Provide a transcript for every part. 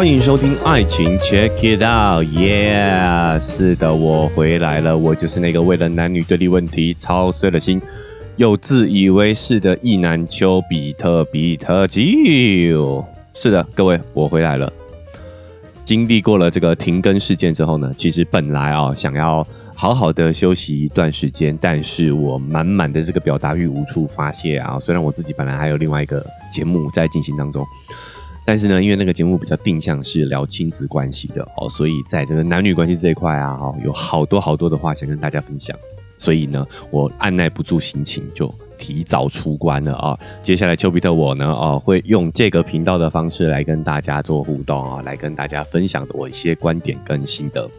欢迎收听《爱情 Check It Out》，Yeah，是的，我回来了，我就是那个为了男女对立问题操碎了心又自以为是的意男丘比特比特基。是的，各位，我回来了。经历过了这个停更事件之后呢，其实本来啊想要好好的休息一段时间，但是我满满的这个表达欲无处发泄啊。虽然我自己本来还有另外一个节目在进行当中。但是呢，因为那个节目比较定向是聊亲子关系的哦，所以在这个男女关系这一块啊，哦，有好多好多的话想跟大家分享。所以呢，我按耐不住心情，就提早出关了啊。接下来，丘比特我呢，哦，会用这个频道的方式来跟大家做互动啊，来跟大家分享我一些观点跟心得。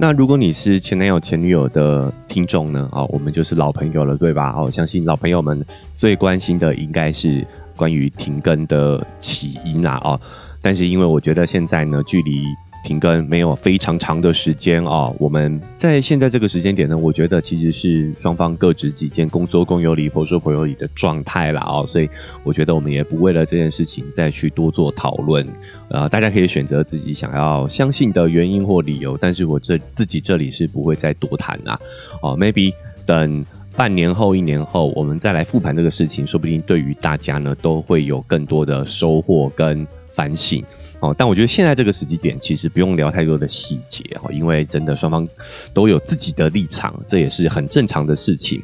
那如果你是前男友、前女友的听众呢，啊，我们就是老朋友了，对吧？哦，相信老朋友们最关心的应该是。关于停更的起因啊，哦，但是因为我觉得现在呢，距离停更没有非常长的时间啊，我们在现在这个时间点呢，我觉得其实是双方各执己见，公说公有理，婆说婆有理的状态了啊，所以我觉得我们也不为了这件事情再去多做讨论，呃，大家可以选择自己想要相信的原因或理由，但是我这自己这里是不会再多谈啊，哦，maybe 等。半年后、一年后，我们再来复盘这个事情，说不定对于大家呢都会有更多的收获跟反省哦。但我觉得现在这个时机点，其实不用聊太多的细节哦，因为真的双方都有自己的立场，这也是很正常的事情。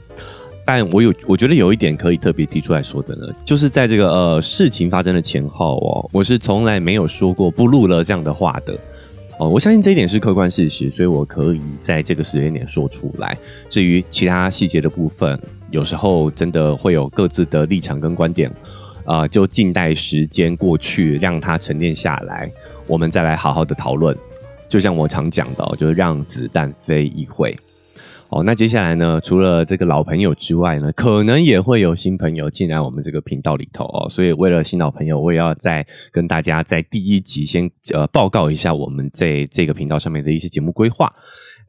但我有，我觉得有一点可以特别提出来说的呢，就是在这个呃事情发生的前后哦，我是从来没有说过不录了这样的话的。哦，我相信这一点是客观事实，所以我可以在这个时间点说出来。至于其他细节的部分，有时候真的会有各自的立场跟观点，啊，就静待时间过去，让它沉淀下来，我们再来好好的讨论。就像我常讲的，就是让子弹飞一会。哦，那接下来呢？除了这个老朋友之外呢，可能也会有新朋友进来我们这个频道里头哦。所以为了新老朋友，我也要再跟大家在第一集先呃报告一下我们在这个频道上面的一些节目规划。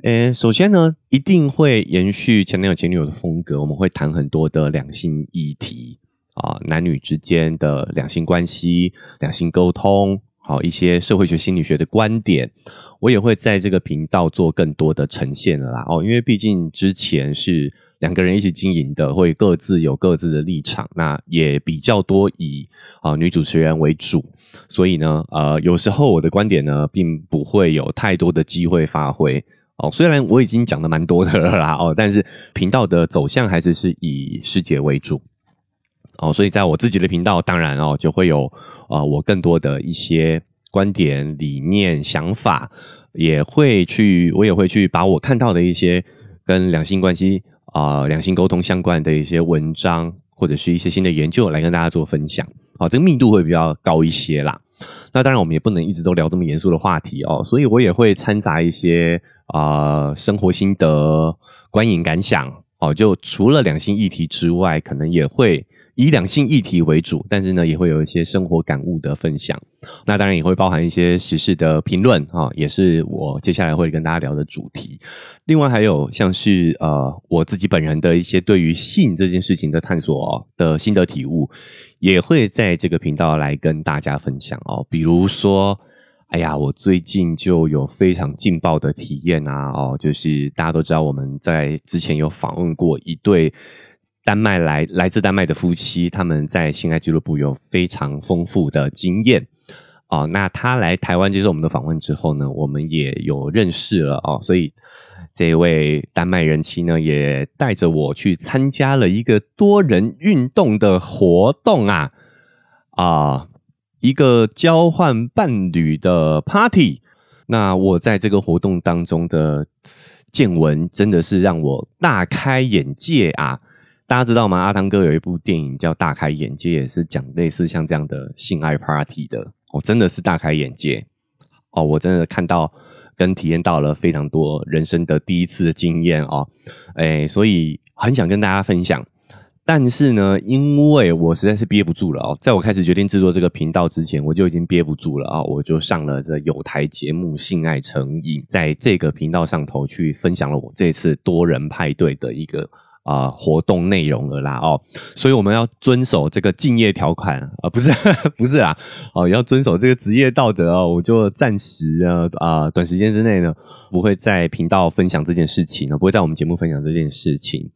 呃，首先呢，一定会延续前男友前女友的风格，我们会谈很多的两性议题啊，男女之间的两性关系、两性沟通。好一些社会学、心理学的观点，我也会在这个频道做更多的呈现了啦。哦，因为毕竟之前是两个人一起经营的，会各自有各自的立场，那也比较多以啊女主持人为主，所以呢，呃，有时候我的观点呢，并不会有太多的机会发挥。哦，虽然我已经讲的蛮多的了啦，哦，但是频道的走向还是是以世界为主。哦，所以在我自己的频道，当然哦，就会有啊，我更多的一些观点、理念、想法，也会去，我也会去把我看到的一些跟两性关系啊、两性沟通相关的一些文章，或者是一些新的研究，来跟大家做分享。好，这个密度会比较高一些啦。那当然，我们也不能一直都聊这么严肃的话题哦，所以我也会掺杂一些啊生活心得、观影感想。哦，就除了两性议题之外，可能也会。以两性议题为主，但是呢，也会有一些生活感悟的分享。那当然也会包含一些时事的评论哈，也是我接下来会跟大家聊的主题。另外还有像是呃我自己本人的一些对于性这件事情的探索的心得体悟，也会在这个频道来跟大家分享哦。比如说，哎呀，我最近就有非常劲爆的体验啊！哦，就是大家都知道我们在之前有访问过一对。丹麦来来自丹麦的夫妻，他们在性爱俱乐部有非常丰富的经验哦。那他来台湾接受我们的访问之后呢，我们也有认识了哦。所以这位丹麦人妻呢，也带着我去参加了一个多人运动的活动啊啊，一个交换伴侣的 party。那我在这个活动当中的见闻，真的是让我大开眼界啊！大家知道吗？阿汤哥有一部电影叫《大开眼界》，也是讲类似像这样的性爱 party 的。我真的是大开眼界哦！我真的看到跟体验到了非常多人生的第一次的经验哦。哎，所以很想跟大家分享。但是呢，因为我实在是憋不住了哦，在我开始决定制作这个频道之前，我就已经憋不住了啊！我就上了这有台节目《性爱成瘾》，在这个频道上头去分享了我这次多人派对的一个。啊活动内容了啦哦，所以我们要遵守这个敬业条款啊，不是 不是啊，哦要遵守这个职业道德哦，我就暂时啊啊短时间之内呢不会在频道分享这件事情呢，不会在我们节目分享这件事情。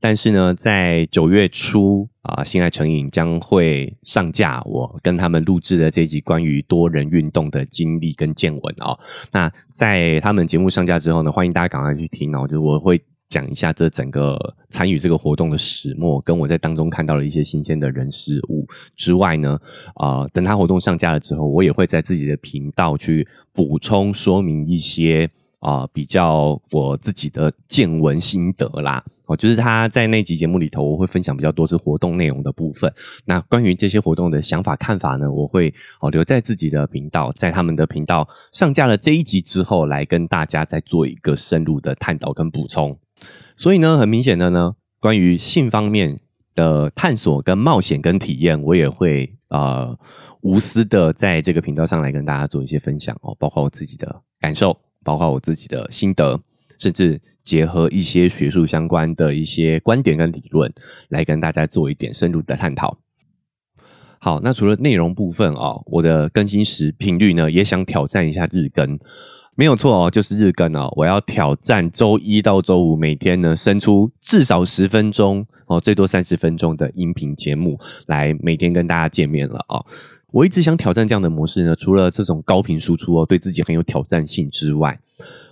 但是呢，在九月初啊，性爱成瘾将会上架，我跟他们录制的这集关于多人运动的经历跟见闻哦。那在他们节目上架之后呢，欢迎大家赶快去听哦。就是我会讲一下这整个参与这个活动的始末，跟我在当中看到了一些新鲜的人事物之外呢，啊，等他活动上架了之后，我也会在自己的频道去补充说明一些。啊，比较我自己的见闻心得啦，哦，就是他在那集节目里头，我会分享比较多是活动内容的部分。那关于这些活动的想法看法呢，我会哦留在自己的频道，在他们的频道上架了这一集之后，来跟大家再做一个深入的探讨跟补充。所以呢，很明显的呢，关于性方面的探索跟冒险跟体验，我也会呃无私的在这个频道上来跟大家做一些分享哦，包括我自己的感受。包括我自己的心得，甚至结合一些学术相关的一些观点跟理论，来跟大家做一点深入的探讨。好，那除了内容部分哦，我的更新时频率呢，也想挑战一下日更，没有错哦，就是日更哦，我要挑战周一到周五每天呢，生出至少十分钟哦，最多三十分钟的音频节目，来每天跟大家见面了哦。我一直想挑战这样的模式呢，除了这种高频输出哦，对自己很有挑战性之外，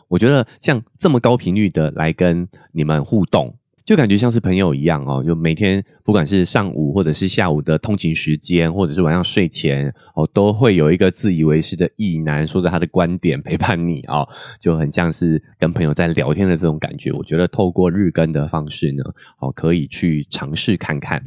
我觉得像这么高频率的来跟你们互动。就感觉像是朋友一样哦，就每天不管是上午或者是下午的通勤时间，或者是晚上睡前哦，都会有一个自以为是的意男说着他的观点陪伴你哦，就很像是跟朋友在聊天的这种感觉。我觉得透过日更的方式呢，哦，可以去尝试看看。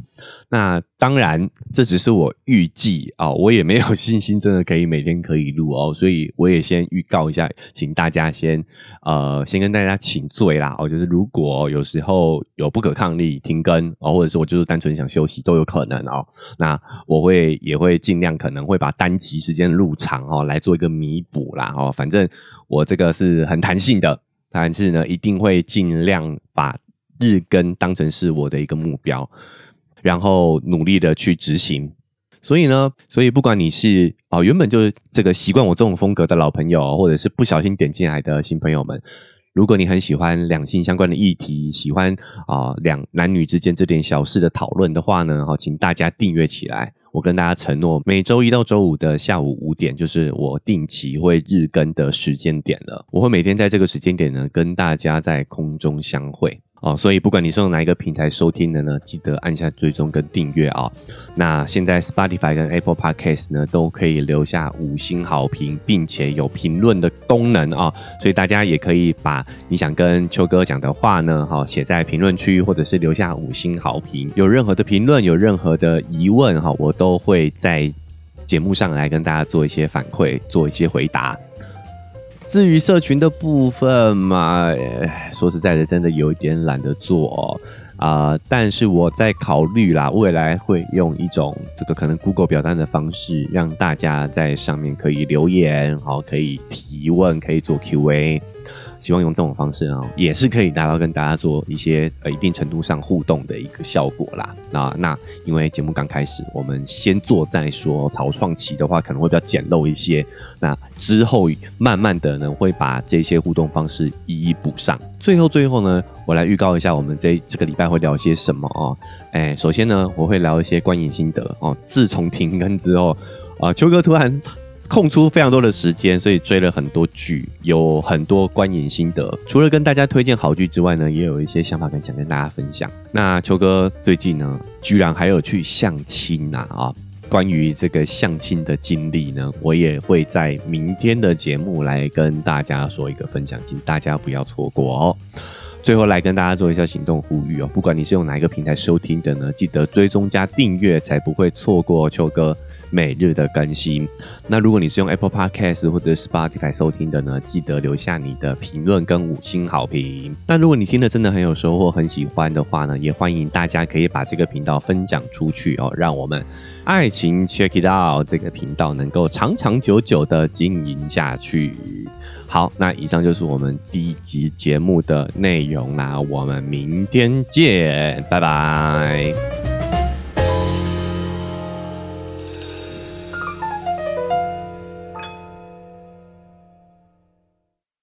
那当然这只是我预计哦，我也没有信心真的可以每天可以录哦，所以我也先预告一下，请大家先呃先跟大家请罪啦哦，就是如果有时候。有不可抗力停更哦，或者是我就是单纯想休息都有可能哦。那我会也会尽量可能会把单集时间入长哦，来做一个弥补啦哦。反正我这个是很弹性的，但是呢一定会尽量把日更当成是我的一个目标，然后努力的去执行。所以呢，所以不管你是哦原本就是这个习惯我这种风格的老朋友，或者是不小心点进来的新朋友们。如果你很喜欢两性相关的议题，喜欢啊两男女之间这点小事的讨论的话呢，好，请大家订阅起来。我跟大家承诺，每周一到周五的下午五点，就是我定期会日更的时间点了。我会每天在这个时间点呢，跟大家在空中相会。哦，所以不管你是用哪一个平台收听的呢，记得按下追踪跟订阅啊。那现在 Spotify 跟 Apple Podcast 呢，都可以留下五星好评，并且有评论的功能啊。所以大家也可以把你想跟秋哥讲的话呢，哈，写在评论区，或者是留下五星好评。有任何的评论，有任何的疑问哈，我都会在节目上来跟大家做一些反馈，做一些回答。至于社群的部分嘛，说实在的，真的有一点懒得做啊。但是我在考虑啦，未来会用一种这个可能 Google 表单的方式，让大家在上面可以留言，好，可以提问，可以做 Q&A。希望用这种方式啊，也是可以达到跟大家做一些呃一定程度上互动的一个效果啦。那那因为节目刚开始，我们先做再说。草创期的话可能会比较简陋一些，那之后慢慢的呢会把这些互动方式一一补上。最后最后呢，我来预告一下我们这这个礼拜会聊些什么哦。哎，首先呢，我会聊一些观影心得哦。自从停更之后啊，秋哥突然。空出非常多的时间，所以追了很多剧，有很多观影心得。除了跟大家推荐好剧之外呢，也有一些想法跟想跟大家分享。那秋哥最近呢，居然还有去相亲呐啊！关于这个相亲的经历呢，我也会在明天的节目来跟大家说一个分享，请大家不要错过哦。最后来跟大家做一下行动呼吁哦，不管你是用哪一个平台收听的呢，记得追踪加订阅，才不会错过秋哥。每日的更新。那如果你是用 Apple Podcast 或者 Spotify 收听的呢，记得留下你的评论跟五星好评。那如果你听的真的很有收获、很喜欢的话呢，也欢迎大家可以把这个频道分享出去哦，让我们爱情 Check It Out 这个频道能够长长久久的经营下去。好，那以上就是我们第一集节目的内容啦，我们明天见，拜拜。